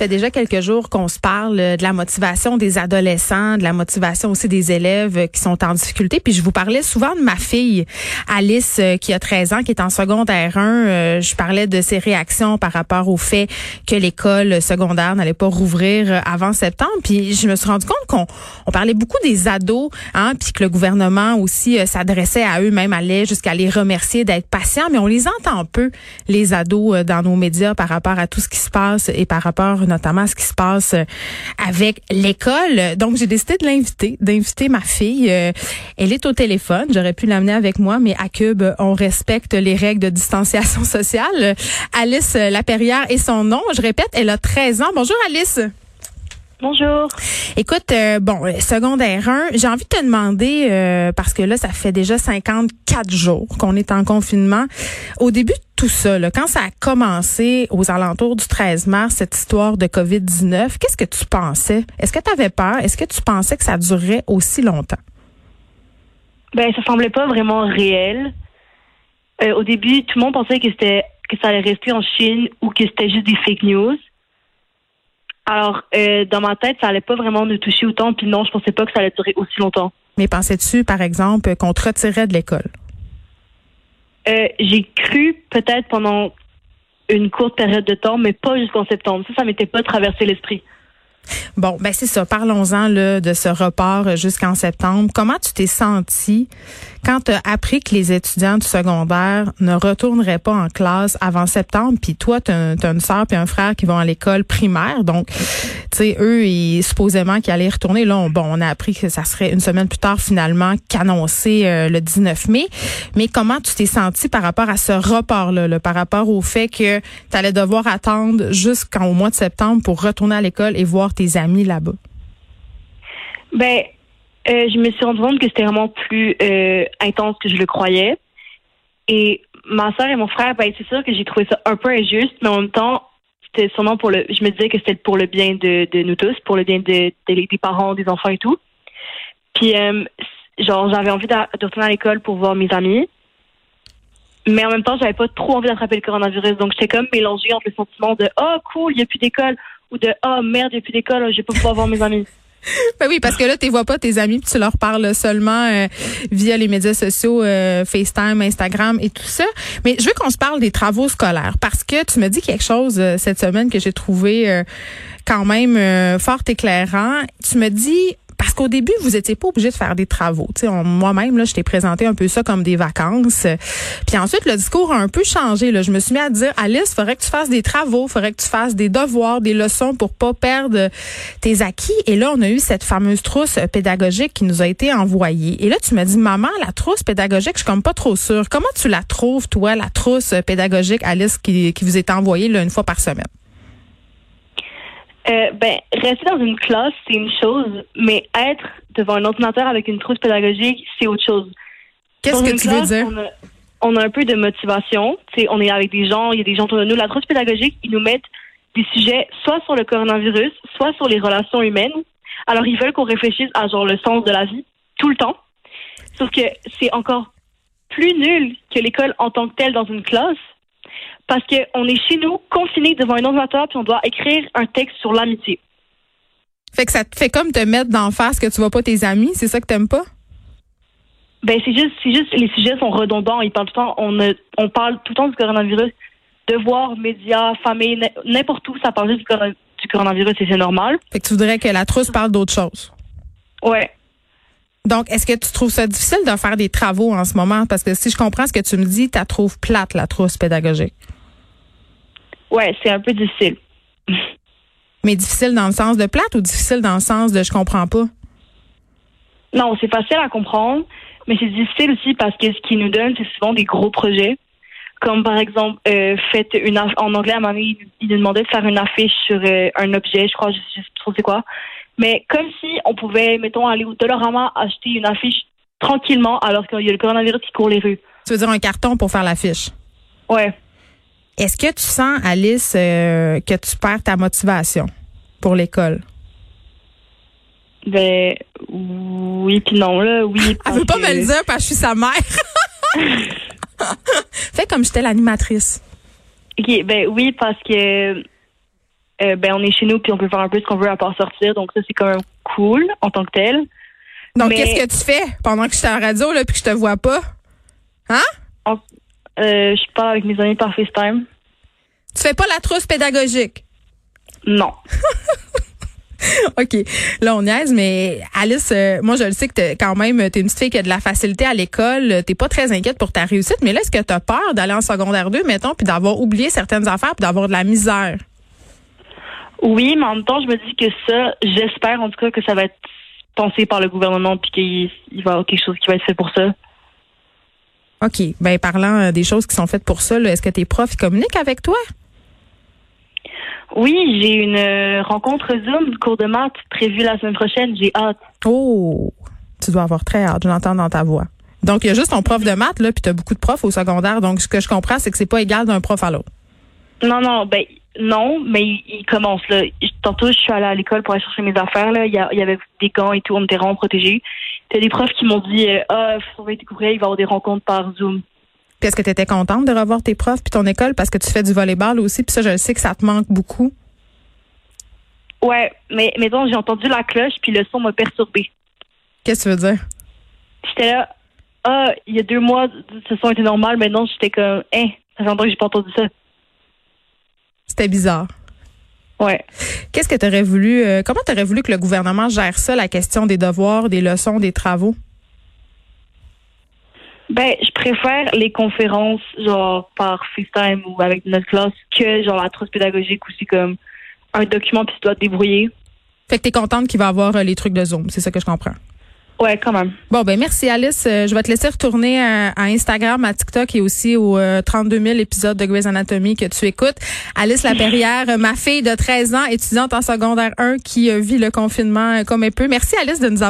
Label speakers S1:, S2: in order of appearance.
S1: Fait déjà quelques jours qu'on se parle de la motivation des adolescents, de la motivation aussi des élèves qui sont en difficulté. Puis je vous parlais souvent de ma fille, Alice, euh, qui a 13 ans, qui est en secondaire 1. Euh, je parlais de ses réactions par rapport au fait que l'école secondaire n'allait pas rouvrir euh, avant septembre. Puis je me suis rendu compte qu'on on parlait beaucoup des ados, hein, puis que le gouvernement aussi s'adressait à eux, même allait jusqu'à les remercier d'être patients. Mais on les entend peu, les ados, dans nos médias par rapport à tout ce qui se passe et par rapport notamment ce qui se passe euh, avec l'école. Donc, j'ai décidé de l'inviter, d'inviter ma fille. Euh, elle est au téléphone. J'aurais pu l'amener avec moi, mais à Cube, on respecte les règles de distanciation sociale. Alice Laperrière est son nom. Je répète, elle a 13 ans. Bonjour Alice.
S2: Bonjour.
S1: Écoute, euh, bon, secondaire 1, j'ai envie de te demander, parce que là, ça fait déjà 54 jours qu'on est en confinement. Au début tout ça, quand ça a commencé aux alentours du 13 mars, cette histoire de COVID-19, qu'est-ce que tu pensais? Est-ce que tu avais peur? Est-ce que tu pensais que ça durerait aussi longtemps?
S2: Ben, ça semblait pas vraiment réel. Euh, au début, tout le monde pensait que c'était que ça allait rester en Chine ou que c'était juste des fake news. Alors, euh, dans ma tête, ça allait pas vraiment nous toucher autant. Puis non, je pensais pas que ça allait durer aussi longtemps.
S1: Mais pensais-tu, par exemple, qu'on te retirait de l'école?
S2: Euh, j'ai cru peut-être pendant une courte période de temps, mais pas jusqu'en septembre. Ça, ça m'était pas traversé l'esprit.
S1: Bon, ben c'est ça. Parlons-en de ce report jusqu'en septembre. Comment tu t'es senti quand tu as appris que les étudiants du secondaire ne retourneraient pas en classe avant septembre, puis toi, tu as, une sœur puis un frère qui vont à l'école primaire, donc, tu sais, eux, ils, supposément qu'ils allaient retourner. Là, on, bon, on a appris que ça serait une semaine plus tard, finalement, qu'annoncé euh, le 19 mai. Mais comment tu t'es senti par rapport à ce report-là, par rapport au fait que tu allais devoir attendre jusqu'au mois de septembre pour retourner à l'école et voir tes amis là-bas?
S2: Ben, euh, je me suis rendu compte que c'était vraiment plus euh, intense que je le croyais. Et ma soeur et mon frère, ben, c'est sûr que j'ai trouvé ça un peu injuste, mais en même temps, c'était sûrement pour le. Je me disais que c'était pour le bien de, nous tous, pour le bien de, des parents, des enfants et tout. Puis, euh, genre, j'avais envie de, retourner à l'école pour voir mes amis. Mais en même temps, j'avais pas trop envie d'attraper le coronavirus. Donc, j'étais comme mélangée entre le sentiment de Oh, cool, il n'y a plus d'école ou de Oh, merde, a plus d'école, je vais pas pouvoir voir mes amis.
S1: Ben oui, parce que là, tu vois pas tes amis, puis tu leur parles seulement euh, via les médias sociaux, euh, FaceTime, Instagram et tout ça. Mais je veux qu'on se parle des travaux scolaires parce que tu me dis quelque chose euh, cette semaine que j'ai trouvé quand même fort éclairant. Tu me dis parce qu'au début, vous étiez pas obligé de faire des travaux. Moi-même, je t'ai présenté un peu ça comme des vacances. Puis ensuite, le discours a un peu changé. Là. Je me suis mis à dire, Alice, faudrait que tu fasses des travaux, faudrait que tu fasses des devoirs, des leçons pour pas perdre tes acquis. Et là, on a eu cette fameuse trousse pédagogique qui nous a été envoyée. Et là, tu m'as dit, maman, la trousse pédagogique, je suis comme pas trop sûre. Comment tu la trouves, toi, la trousse pédagogique, Alice, qui, qui vous est envoyée une fois par semaine?
S2: Euh, ben, rester dans une classe, c'est une chose, mais être devant un ordinateur avec une trousse pédagogique, c'est autre chose.
S1: Qu'est-ce que tu veux dire?
S2: On a, un peu de motivation. sais, on est avec des gens, il y a des gens autour de nous. La trousse pédagogique, ils nous mettent des sujets soit sur le coronavirus, soit sur les relations humaines. Alors, ils veulent qu'on réfléchisse à genre le sens de la vie tout le temps. Sauf que c'est encore plus nul que l'école en tant que telle dans une classe parce qu'on est chez nous, confinés devant un ordinateur, puis on doit écrire un texte sur l'amitié.
S1: Fait que ça te fait comme te mettre d'en face que tu vois pas tes amis, c'est ça que t'aimes pas?
S2: Ben c'est juste, c'est juste, les sujets sont redondants. Ils parlent tout le temps, on, on parle tout le temps du coronavirus, devoirs, médias, famille, n'importe où, ça parle juste du, coronavirus et c'est normal.
S1: Fait que tu voudrais que la trousse parle d'autre chose.
S2: Ouais.
S1: Donc, est-ce que tu trouves ça difficile de faire des travaux en ce moment? Parce que si je comprends ce que tu me dis, tu la trouves plate, la trousse pédagogique.
S2: Ouais, c'est un peu difficile.
S1: Mais difficile dans le sens de plate ou difficile dans le sens de je comprends pas?
S2: Non, c'est facile à comprendre, mais c'est difficile aussi parce que ce qu'ils nous donnent, c'est souvent des gros projets. Comme par exemple, euh, faites une en anglais à un moment donné, nous demandait de faire une affiche sur euh, un objet, je crois, je sais pas trop c'est quoi. Mais comme si on pouvait, mettons, aller au Dollarama acheter une affiche tranquillement alors qu'il y a le coronavirus qui court les rues.
S1: Tu veux dire un carton pour faire l'affiche?
S2: Ouais.
S1: Est-ce que tu sens, Alice, euh, que tu perds ta motivation pour l'école?
S2: Ben oui puis non là, oui.
S1: Elle veut pas
S2: que-
S1: me le dire parce que je suis sa mère. Fais comme j'étais l'animatrice.
S2: Ok, ben oui parce que euh, ben on est chez nous puis on peut faire un peu ce qu'on veut à part sortir, donc ça c'est quand même cool en tant que tel.
S1: Donc,
S2: Mais-
S1: qu'est-ce que tu fais pendant que je suis en radio là puis que je te vois pas? Hein?
S2: Euh, je parle avec mes amis par FaceTime.
S1: Tu fais pas la trousse pédagogique?
S2: Non.
S1: OK. Là, on niaise, mais Alice, euh, moi, je le sais que t'es quand même, t'es une petite fille qui a de la facilité à l'école. T'es pas très inquiète pour ta réussite, mais là, est-ce que t'as peur d'aller en secondaire 2, mettons, puis d'avoir oublié certaines affaires, puis d'avoir de la misère?
S2: Oui, mais en même temps, je me dis que ça, j'espère en tout cas que ça va être pensé par le gouvernement puis qu'il il va y avoir quelque chose qui va être fait pour ça.
S1: OK. Ben, parlant euh, des choses qui sont faites pour ça, est-ce que tes profs communiquent avec toi?
S2: Oui, j'ai une euh, rencontre Zoom, cours de maths prévue la semaine prochaine. J'ai hâte.
S1: Oh! Tu dois avoir très hâte. Je l'entends dans ta voix. Donc, il y a juste ton prof de maths, là, puis t'as beaucoup de profs au secondaire. Donc, ce que je comprends, c'est que c'est pas égal d'un prof à l'autre.
S2: Non, non, ben non, mais il, il commence là. Tantôt, je suis allée à l'école pour aller chercher mes affaires. Là. Il, y a- il y avait des gants et tout, on était vraiment protégés. T'as des profs qui m'ont dit euh, Ah, faut surveiller tes courriels, il va y avoir des rencontres par Zoom.
S1: Puis est-ce que tu étais contente de revoir tes profs puis ton école? Parce que tu fais du volleyball aussi, puis ça, je sais que ça te manque beaucoup.
S2: Ouais, mais mettons, j'ai entendu la cloche, puis le son m'a perturbée.
S1: Qu'est-ce que tu veux dire?
S2: J'étais là, ah, il y a deux mois, ce son était normal, mais non, j'étais comme, hein, ça fait longtemps que j'ai pas entendu ça.
S1: C'était bizarre.
S2: Ouais.
S1: Qu'est-ce que tu aurais voulu, euh, comment tu aurais voulu que le gouvernement gère ça, la question des devoirs, des leçons, des travaux?
S2: Ben, je préfère les conférences, genre, par FaceTime ou avec notre classe, que, genre, la trousse pédagogique aussi, comme un document, puis tu dois te débrouiller.
S1: Fait que tu es contente qu'il va avoir euh, les trucs de Zoom, c'est ça que je comprends.
S2: Ouais, quand même.
S1: Bon, ben merci Alice. Euh, je vais te laisser retourner à, à Instagram, à TikTok et aussi aux euh, 32 000 épisodes de Grey's Anatomy que tu écoutes. Alice Laperrière, euh, ma fille de 13 ans, étudiante en secondaire 1 qui euh, vit le confinement euh, comme elle peut. Merci Alice de nous avoir